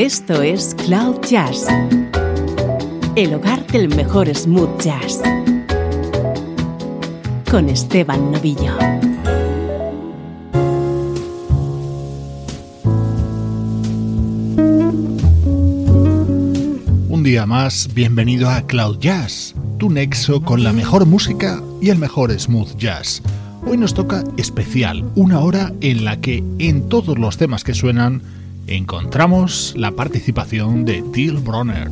Esto es Cloud Jazz, el hogar del mejor smooth jazz, con Esteban Novillo. Un día más, bienvenido a Cloud Jazz, tu nexo con la mejor música y el mejor smooth jazz. Hoy nos toca especial, una hora en la que en todos los temas que suenan encontramos la participación de Till Bronner.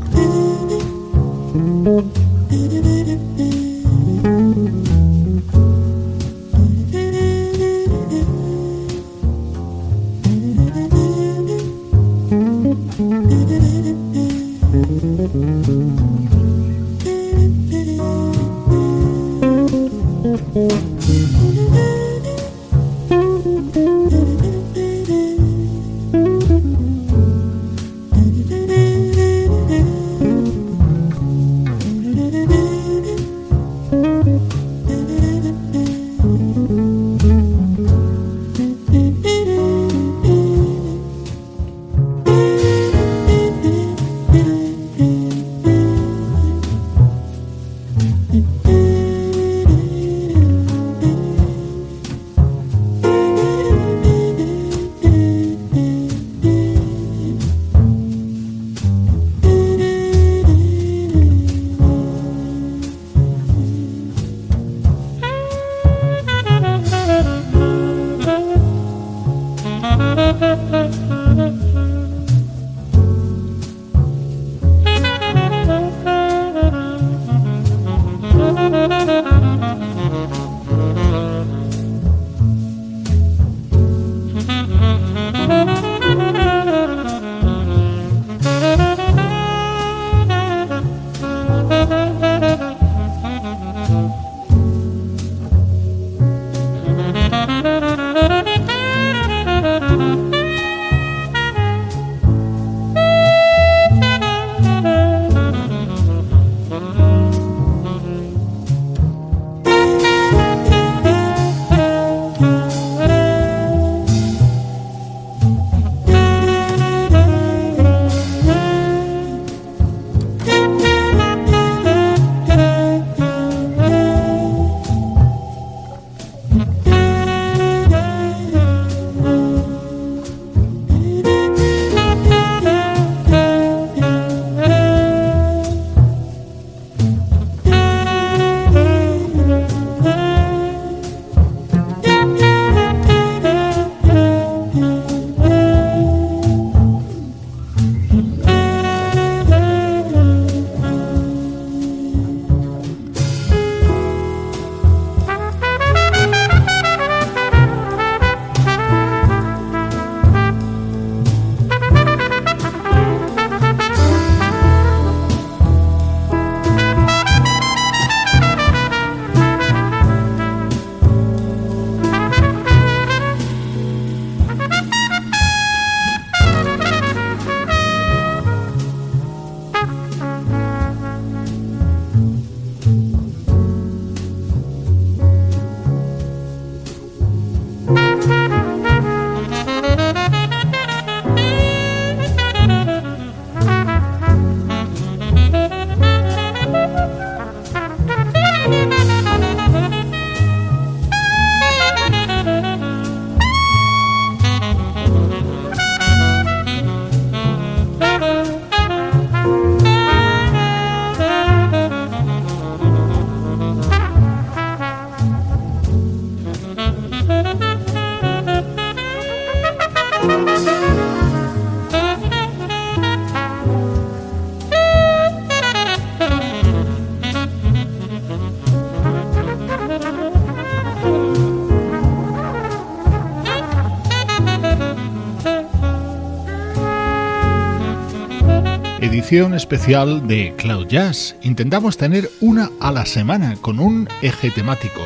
Especial de Cloud Jazz. Intentamos tener una a la semana con un eje temático.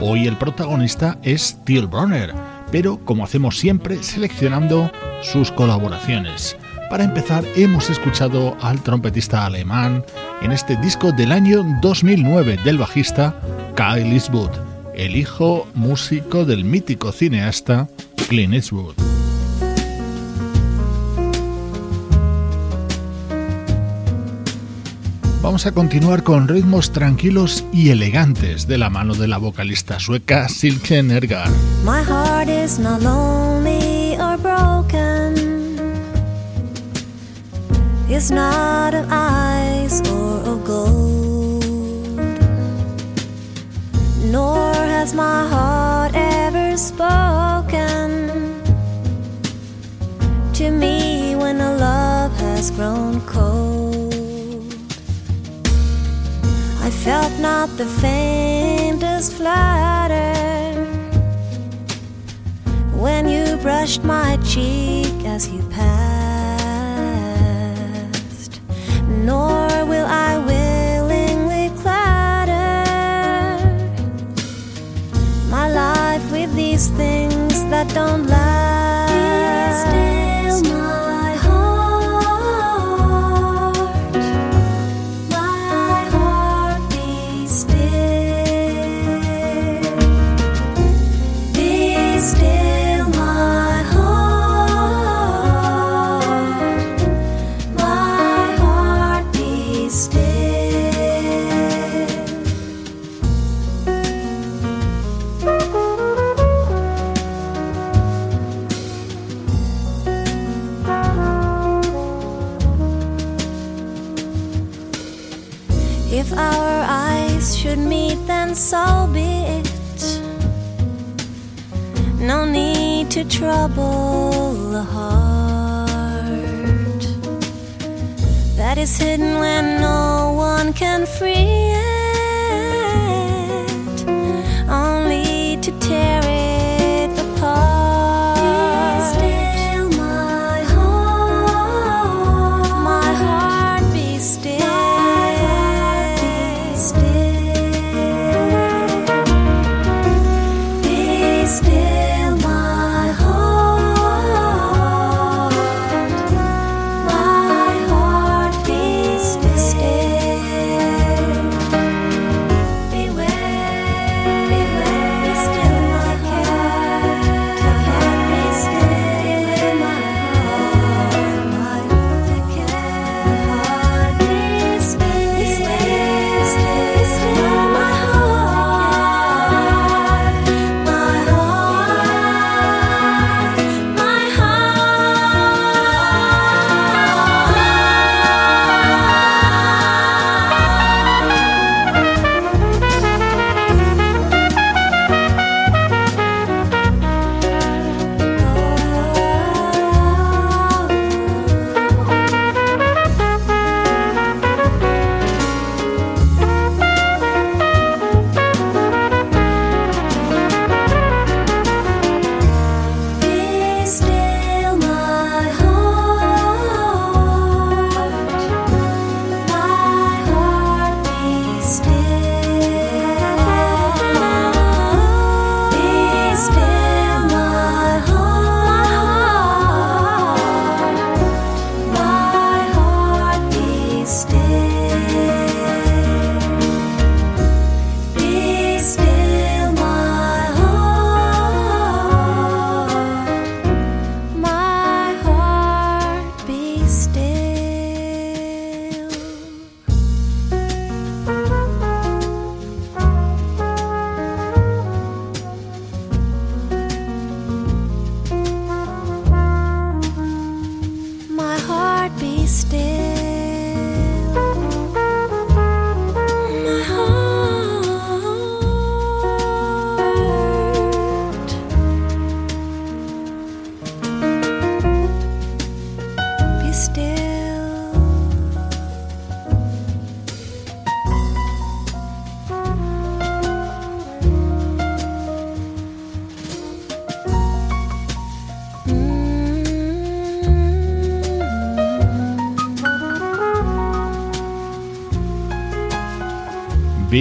Hoy el protagonista es Till Bronner, pero como hacemos siempre, seleccionando sus colaboraciones. Para empezar, hemos escuchado al trompetista alemán en este disco del año 2009 del bajista Kyle Eastwood, el hijo músico del mítico cineasta Clint Eastwood. Vamos a continuar con ritmos tranquilos y elegantes de la mano de la vocalista sueca Silke Nergar. My heart is not lonely or broken. It's not of ice or of gold. Nor has my heart ever spoken to me when a love has grown cold. Felt not the faintest flutter when you brushed my cheek as you passed, nor will I willingly clatter my life with these things that don't last. Trouble the heart that is hidden when no one can free it.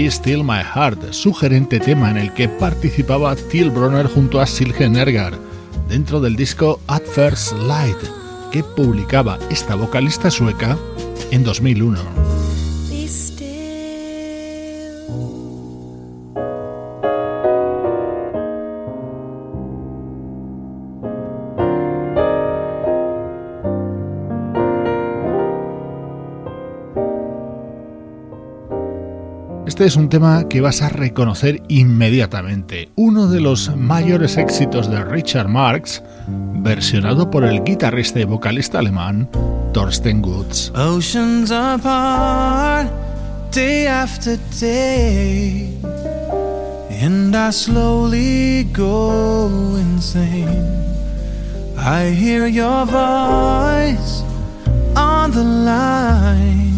Still My Heart, sugerente tema en el que participaba Till Bronner junto a Silke Nergar, dentro del disco At First Light, que publicaba esta vocalista sueca en 2001. Este es un tema que vas a reconocer inmediatamente, uno de los mayores éxitos de Richard Marx, versionado por el guitarrista y vocalista alemán Thorsten day, and I slowly go insane. I hear your voice on the line,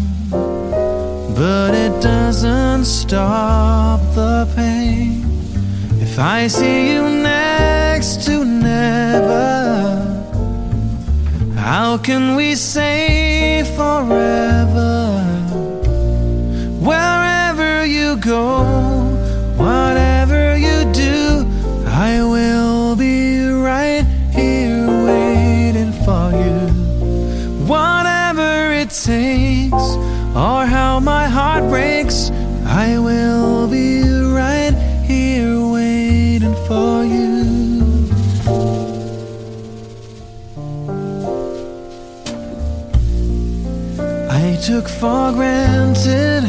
but it doesn't stop the pain. If I see you next to never, how can we say forever? Wherever you go, whatever you do, I will be right here waiting for you. Whatever it takes, or how my heart breaks, I will be right here waiting for you. I took for granted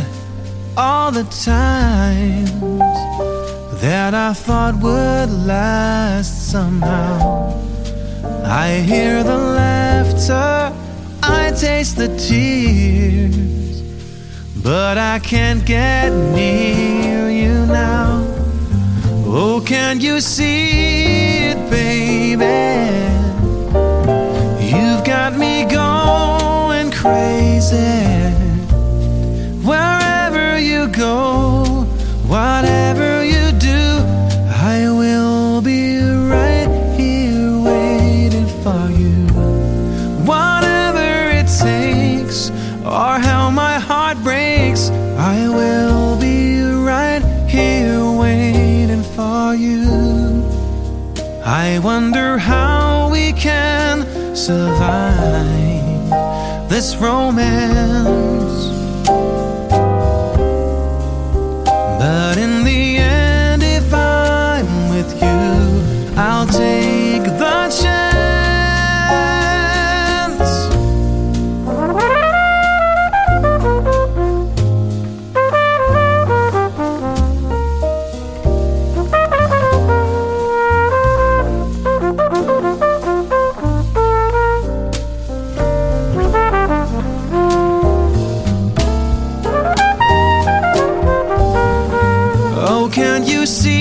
all the times that I thought would last somehow. I hear the laughter, I taste the tears, but I can't get near you now. Oh, can you see it, baby? You've got me going crazy. Wherever you go, whatever for you. I wonder how we can survive this romance. See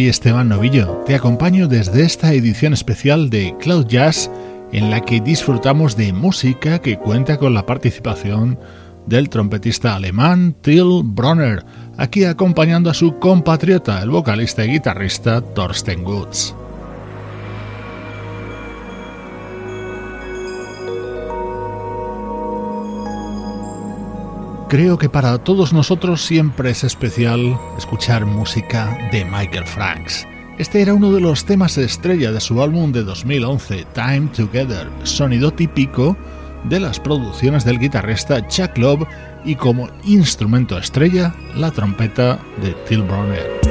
Soy Esteban Novillo, te acompaño desde esta edición especial de Cloud Jazz en la que disfrutamos de música que cuenta con la participación del trompetista alemán Till Bronner, aquí acompañando a su compatriota, el vocalista y guitarrista Thorsten Gutz. Creo que para todos nosotros siempre es especial escuchar música de Michael Franks. Este era uno de los temas estrella de su álbum de 2011, Time Together, sonido típico de las producciones del guitarrista Chuck Love y como instrumento estrella la trompeta de Till Bronner.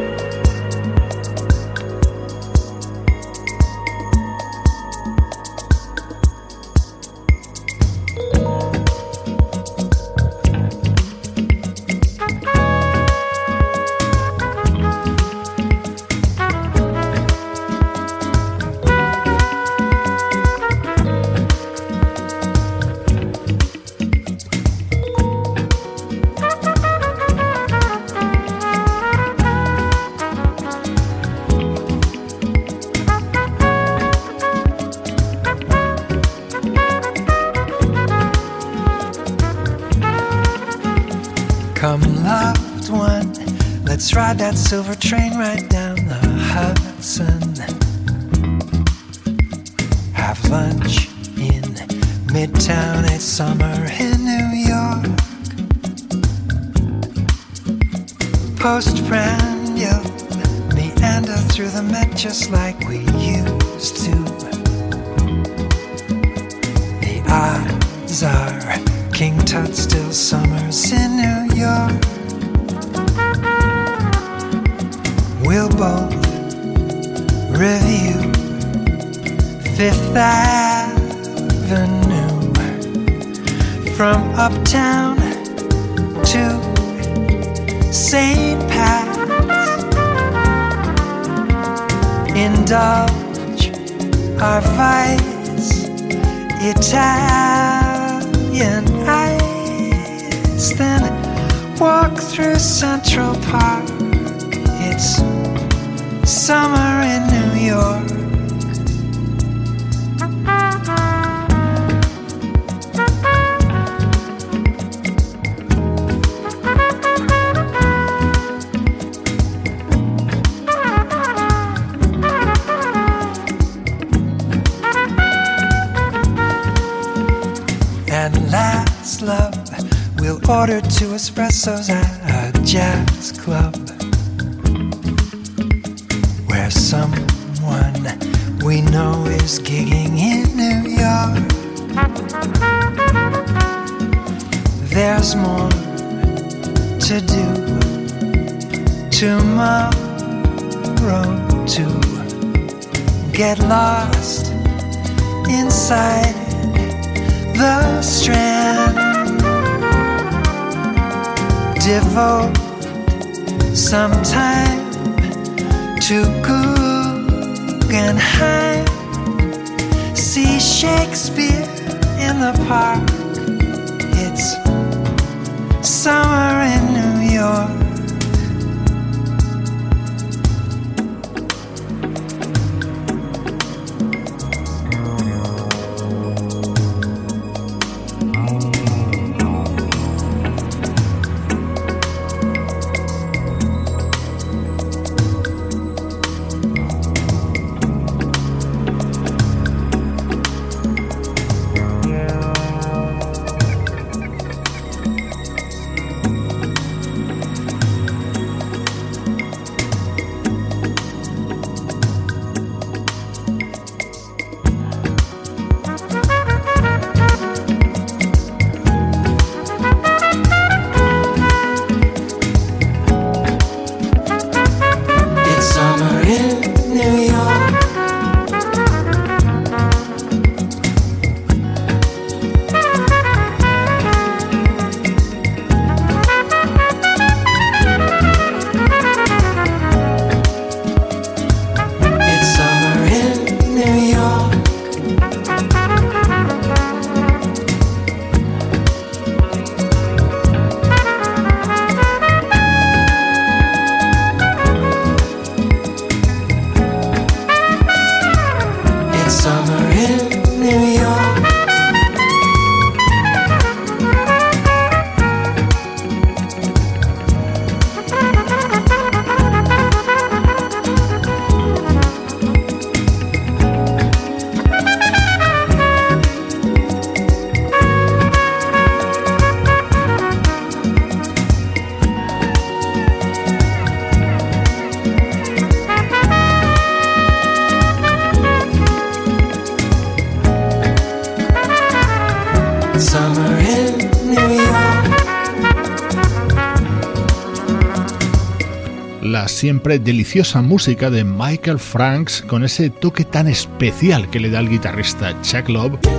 Let's ride that silver train right down the Hudson. Have lunch in Midtown, it's summer in New York. postprandial meander through the Met just like we used to. The odds are King Tut still summers in New York. Review Fifth Avenue from uptown to St. Pat's. Indulge our vice, Italian ice, then walk through Central Park. Summer in New York. And last love, we'll order two espressos at a jazz club There's more to do tomorrow to get lost inside the strand devote some time to Guggenheim. See Shakespeare in the park. Summer in New York. Siempre deliciosa música de Michael Franks con ese toque tan especial que le da el guitarrista Chuck Love.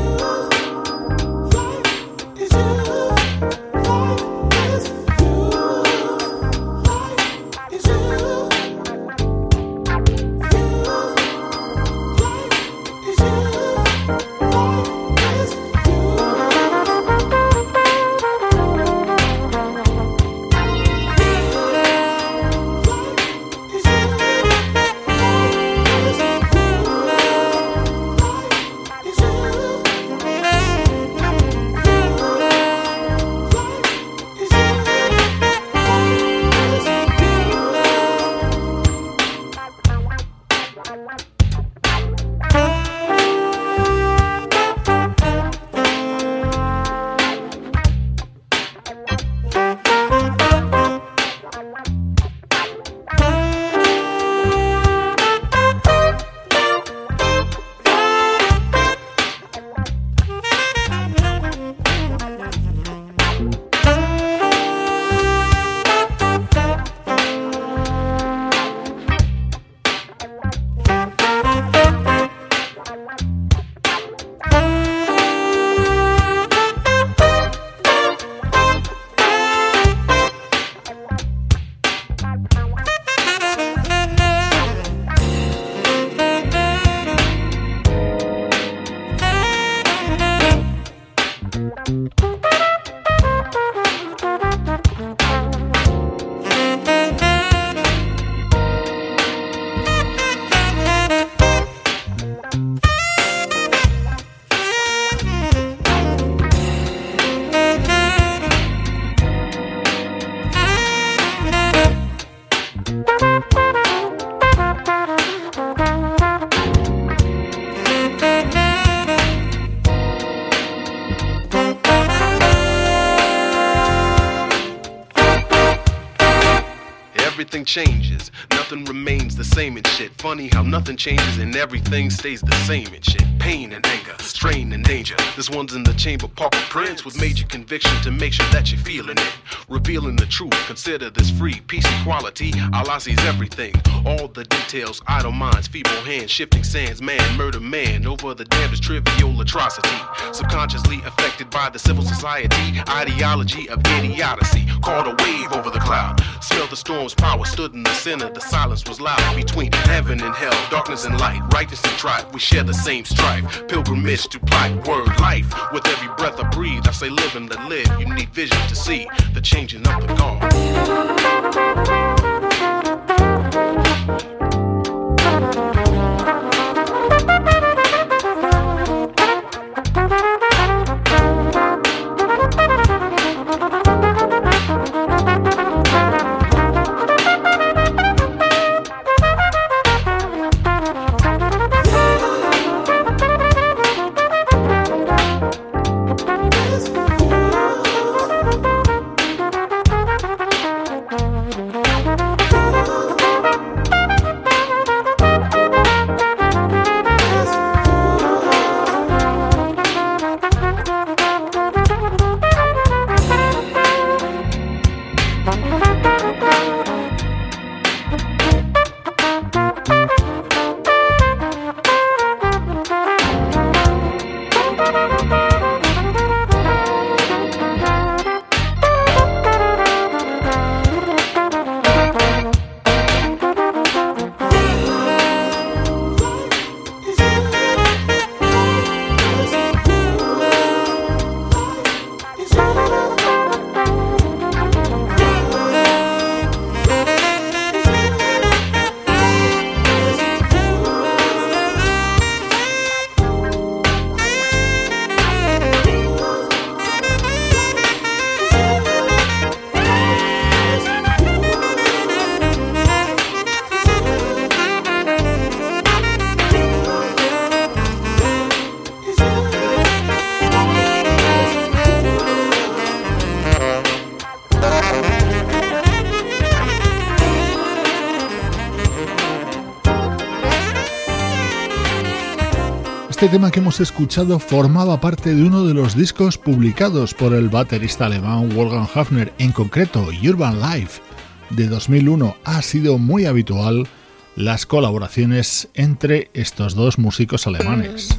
Nothing changes and everything stays the same and shit. Pain and anger, strain and danger. This one's in the chamber, Parker Prince with major conviction to make sure that you're feeling it. Revealing the truth, consider this free. Peace, equality, Allah sees everything. All the details, idle minds, feeble hands, shifting sands, man, murder man, over the damnedest trivial atrocity. Subconsciously affected by the civil society, ideology of idiocy. Caught a wave over the cloud. Smell the storm's power, stood in the center. The silence was loud between heaven and hell, darkness and light, righteous and strife. We share the same strife. Pilgrimage to black word life. With every breath breathe, I say live and let live. You need vision to see the changing of the guard. Este tema que hemos escuchado formaba parte de uno de los discos publicados por el baterista alemán Wolfgang Hafner, en concreto Urban Life de 2001. Ha sido muy habitual las colaboraciones entre estos dos músicos alemanes.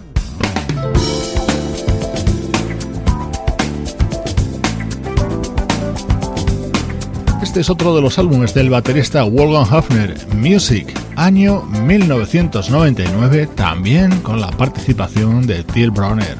Este es otro de los álbumes del baterista Wolfgang Hafner, Music, año 1999, también con la participación de Till Browner.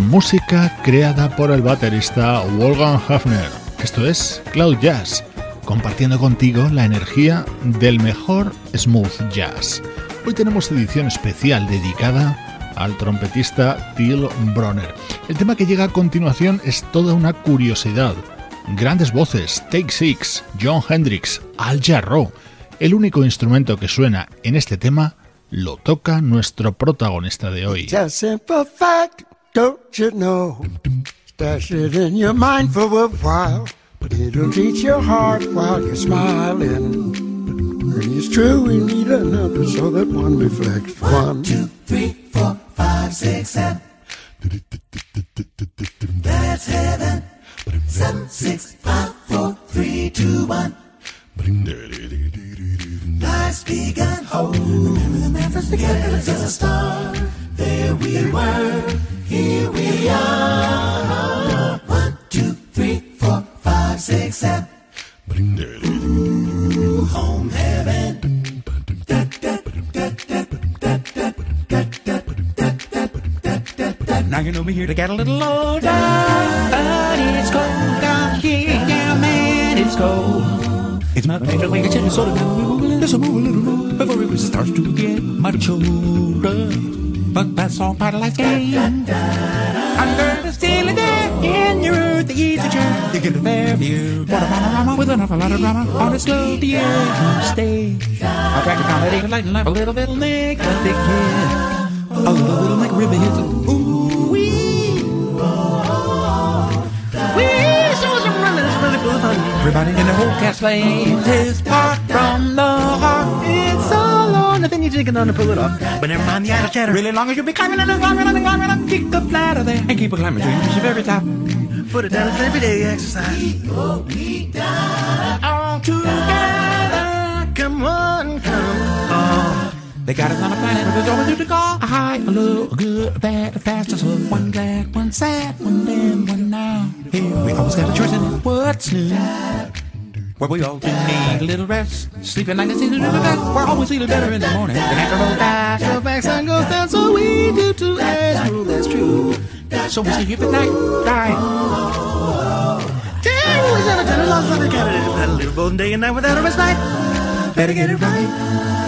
Música creada por el baterista Wolfgang Hafner. Esto es Cloud Jazz, compartiendo contigo la energía del mejor smooth jazz. Hoy tenemos edición especial dedicada al trompetista Till Bronner. El tema que llega a continuación es toda una curiosidad. Grandes voces, Take Six, John Hendricks, Al Jarreau. El único instrumento que suena en este tema lo toca nuestro protagonista de hoy. Just don't you know? Stash it in your mind for a while. But it'll teach your heart while you're smiling. And it's true, we need another so that one reflects. One, two, three, four, five, six, seven. That's heaven. Seven, six, five, four, three, two, one. Life's begun. Oh, remember the man first began as a star. There we were, here we are. One, two, three, four, five, six, seven. Ooh, home heaven. Now you know me here to get a little older, but it's cold down here, yeah, man, it's cold. It's my nature like a chilly sort of Just move a little more before it starts to get much colder. But that's all part of life's game. Under the ceiling there in your earth, the easy chair, you get a fair view. What a panorama with an awful lot of drama on a slow the air stage. I track a comedy, light life, a little bit like a big kid. A little, little like ribbon hits. Everybody in the whole cast plays his part from the heart. It's so long, nothing you just on to pull it off. But never mind the idle chatter. Really long as you'll be climbing and climbing and climbing and kick the ladder there and keep a climbing till you reach the very top. Put it down as everyday exercise. All together, come on, come on. They got us on a planet where there's always to call a high, a low, a good, a bad, a fast, a slow, one glad, one sad, one then, one now. Here we always got a choice in. What's new? Where we all do need a little rest. Sleeping like a season of best. We're always feeling better in the morning. Then after roll die, the back sun goes down, so we do too as rule. That's true. So we sleep at night, right? Damn, we never done a lot of other candidates. Had to live both day and night without a respite. Better get it right.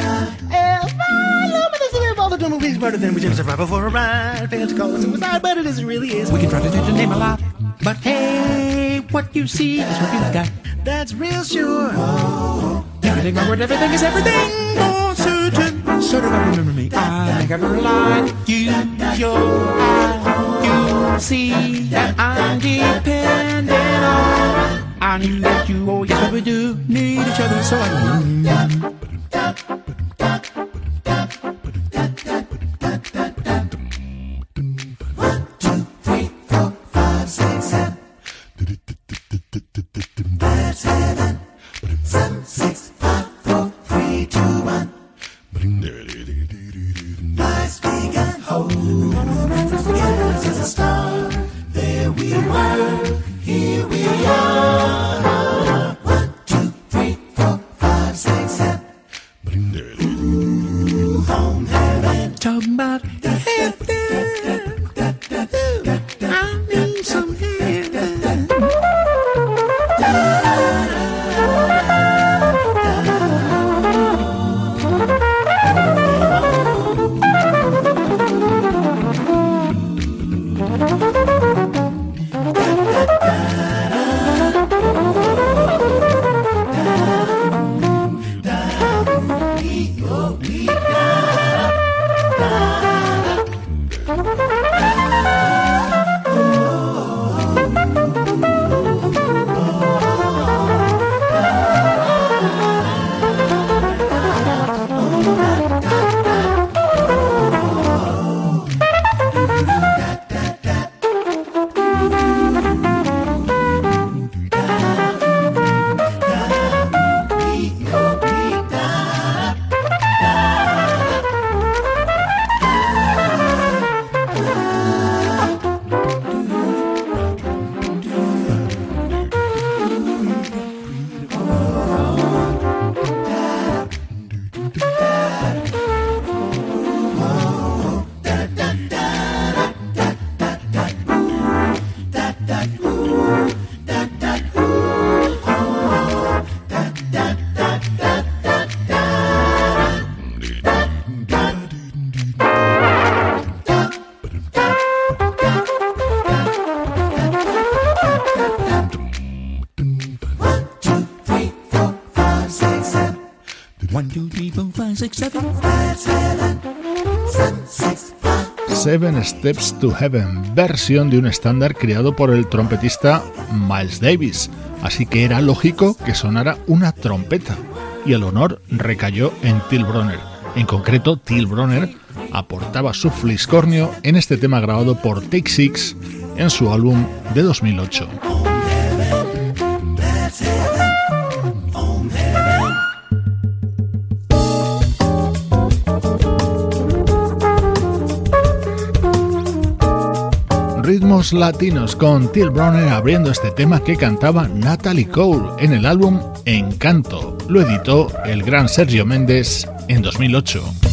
Movies better than we just survival for a ride. Fans call it suicide, but it isn't really is. We can try to change the name a lot, but hey, what you see is what you got. That's real sure. My word, everything is everything. For certain, sort of remember me. I think I've ever lied. You, your eye, you see that I'm dependent on. I knew that you, oh yes, we do need each other, so I knew. Six, seven. Steps to Heaven, versión de un estándar creado por el trompetista Miles Davis, así que era lógico que sonara una trompeta, y el honor recayó en Till Bronner. En concreto, Till Bronner aportaba su fliscornio en este tema grabado por Take Six en su álbum de 2008. Latinos con Till Browner abriendo este tema que cantaba Natalie Cole en el álbum Encanto. Lo editó el gran Sergio Méndez en 2008.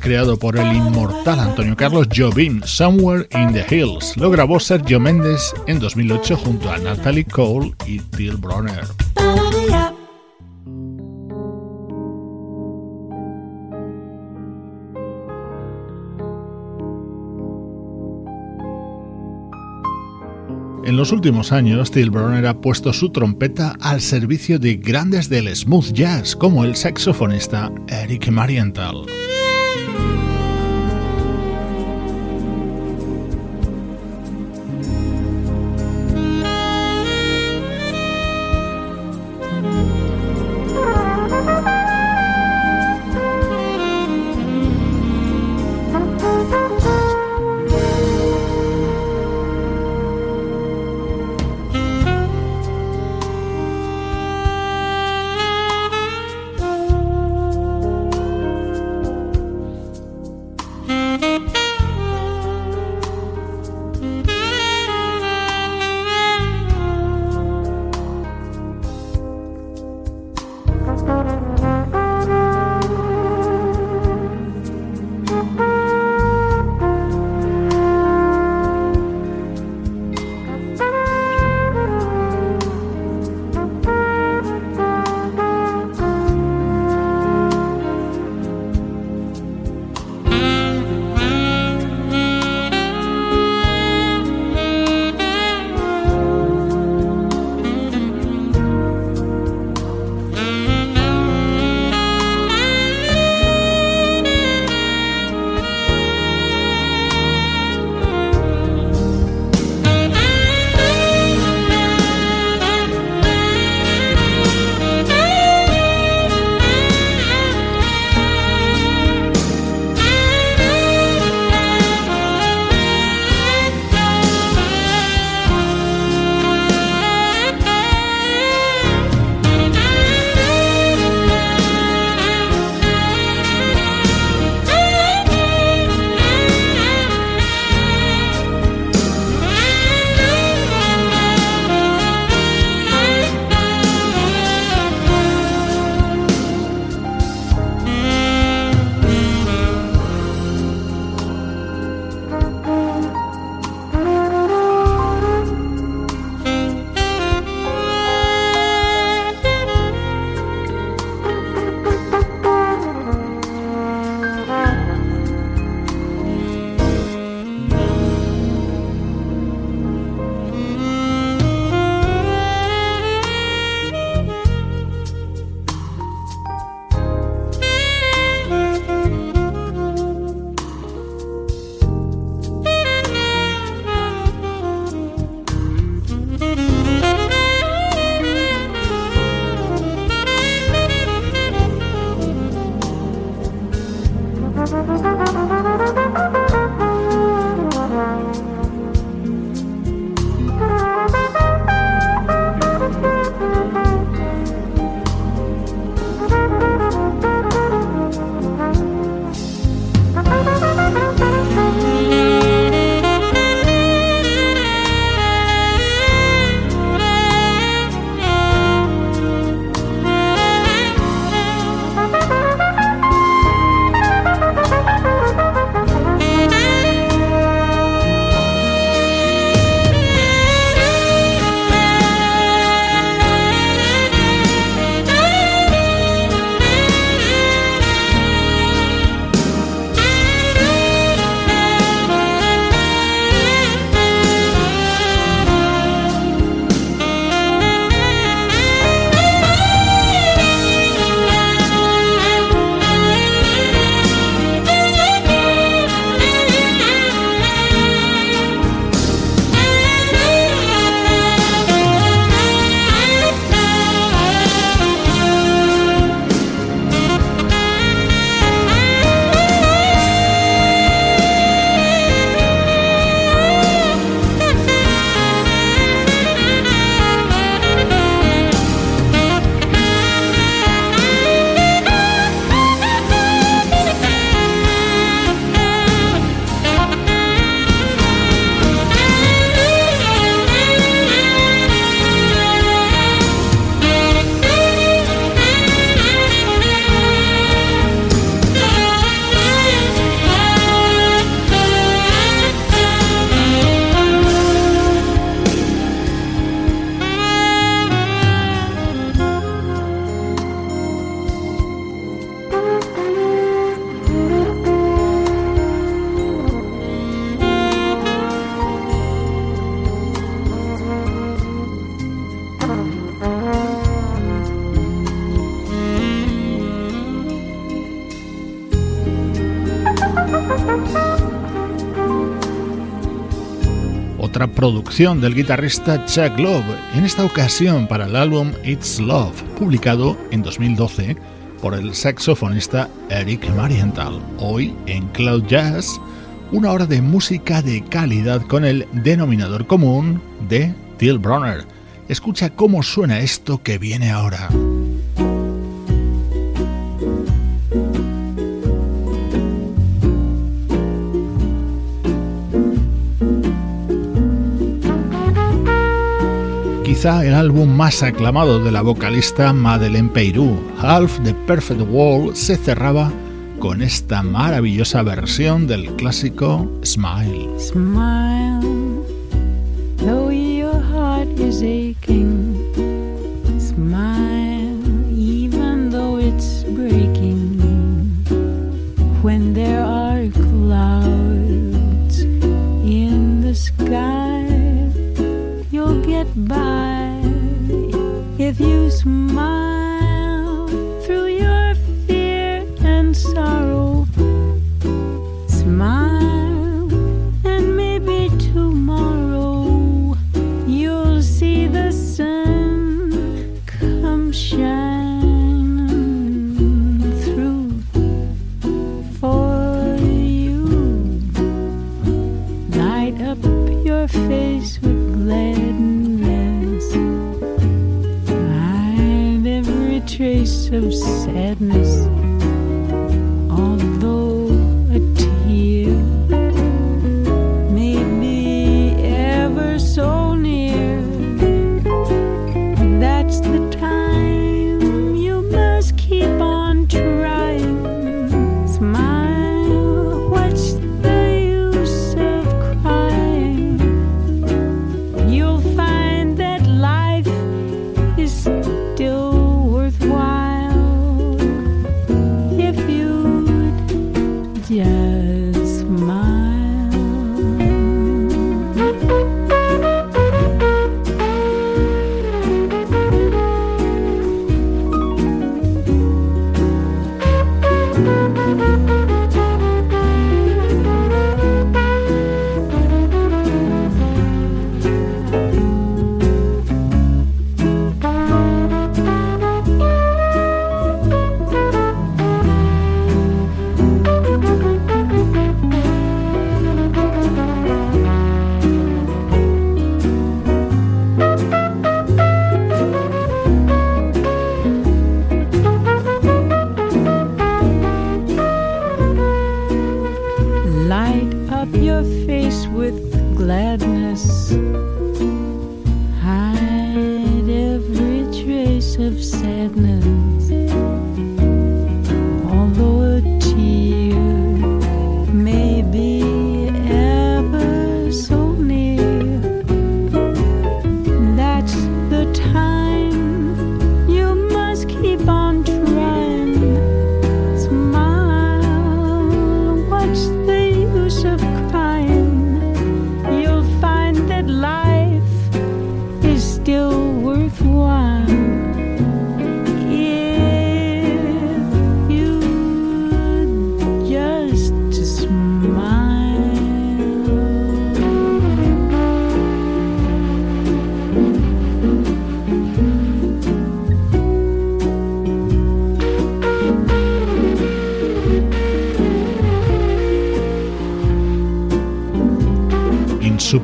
Creado por el inmortal Antonio Carlos Jobim, Somewhere in the Hills. Lo grabó Sergio Méndez en 2008 junto a Natalie Cole y Till Bronner. En los últimos años, Till Bronner ha puesto su trompeta al servicio de grandes del smooth jazz, como el saxofonista Eric Marienthal. Producción del guitarrista Chuck Love, en esta ocasión para el álbum It's Love, publicado en 2012 por el saxofonista Eric Marienthal. Hoy en Cloud Jazz, una hora de música de calidad con el denominador común de Till Bronner. Escucha cómo suena esto que viene ahora. El álbum más aclamado de la vocalista Madeleine Peyrou, Half the Perfect World, se cerraba con esta maravillosa versión del clásico. Smile, face with gladness. Find every trace of sadness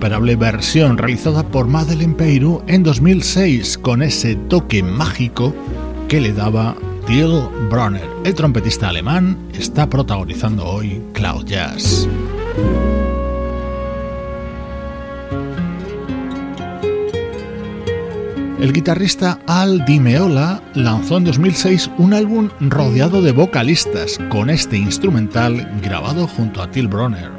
versión realizada por Madeleine Peyrou en 2006 con ese toque mágico que le daba Till Bronner. El trompetista alemán está protagonizando hoy Cloud Jazz. El guitarrista Al Di Meola lanzó en 2006 un álbum rodeado de vocalistas con este instrumental grabado junto a Till Bronner.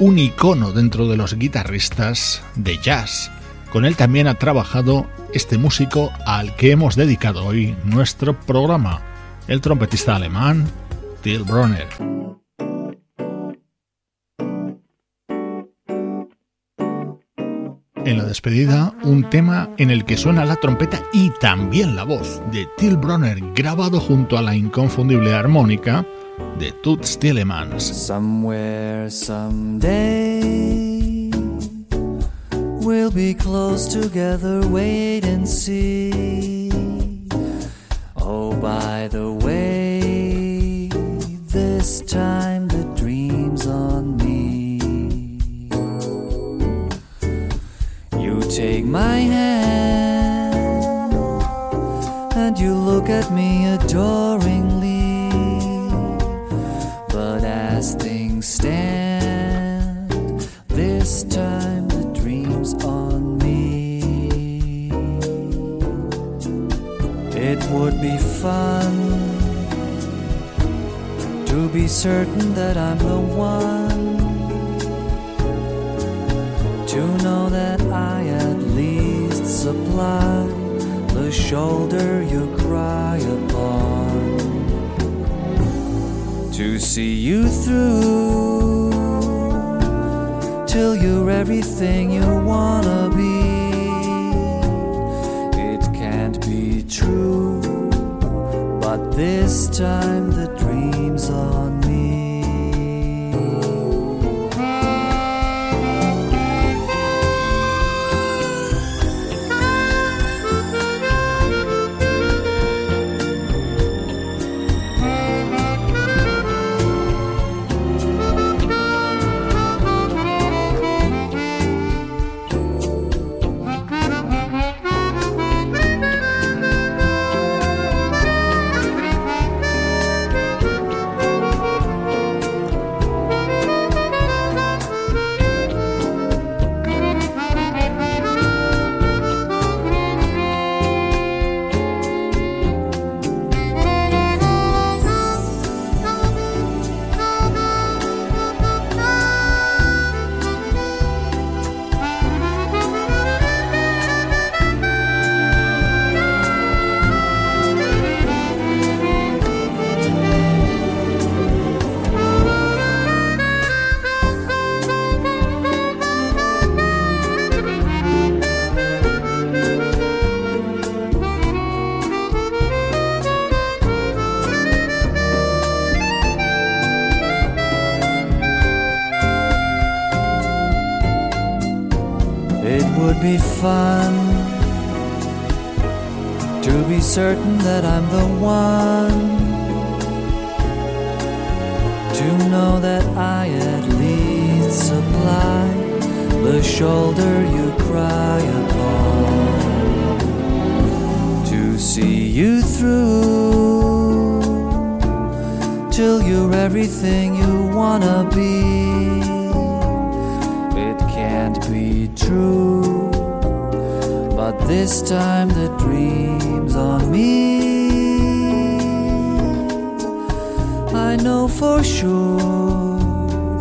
Un icono dentro de los guitarristas de jazz. Con él también ha trabajado este músico al que hemos dedicado hoy nuestro programa, el trompetista alemán Till Bronner. En la despedida, un tema en el que suena la trompeta y también la voz de Till Bronner, grabado junto a la inconfundible armónica de Toots Thielemans. Somewhere, someday, we'll be close together, wait and see. Oh, by the way, this time the dream's on me. You take my hand and you look at me adoringly. Stand, this time the dream's on me. It would be fun to be certain that I'm the one. To know that I at least supply the shoulder you cry upon to see you through till you're everything you wanna be. It can't be true, but this time the dream's on be fun to be certain that I'm the one. To know that I at least supply the shoulder you cry upon. To see you through till you're everything you wanna be. It can't be true, this time the dream's on me. I know for sure,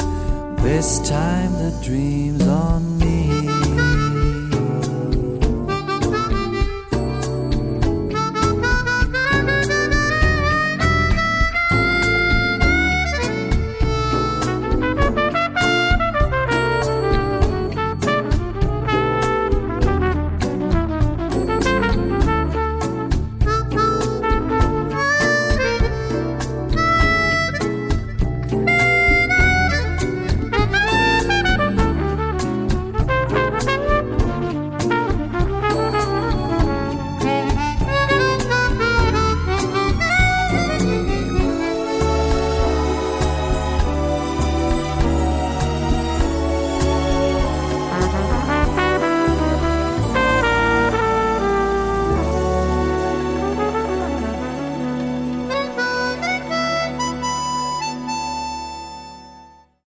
this time the dream's on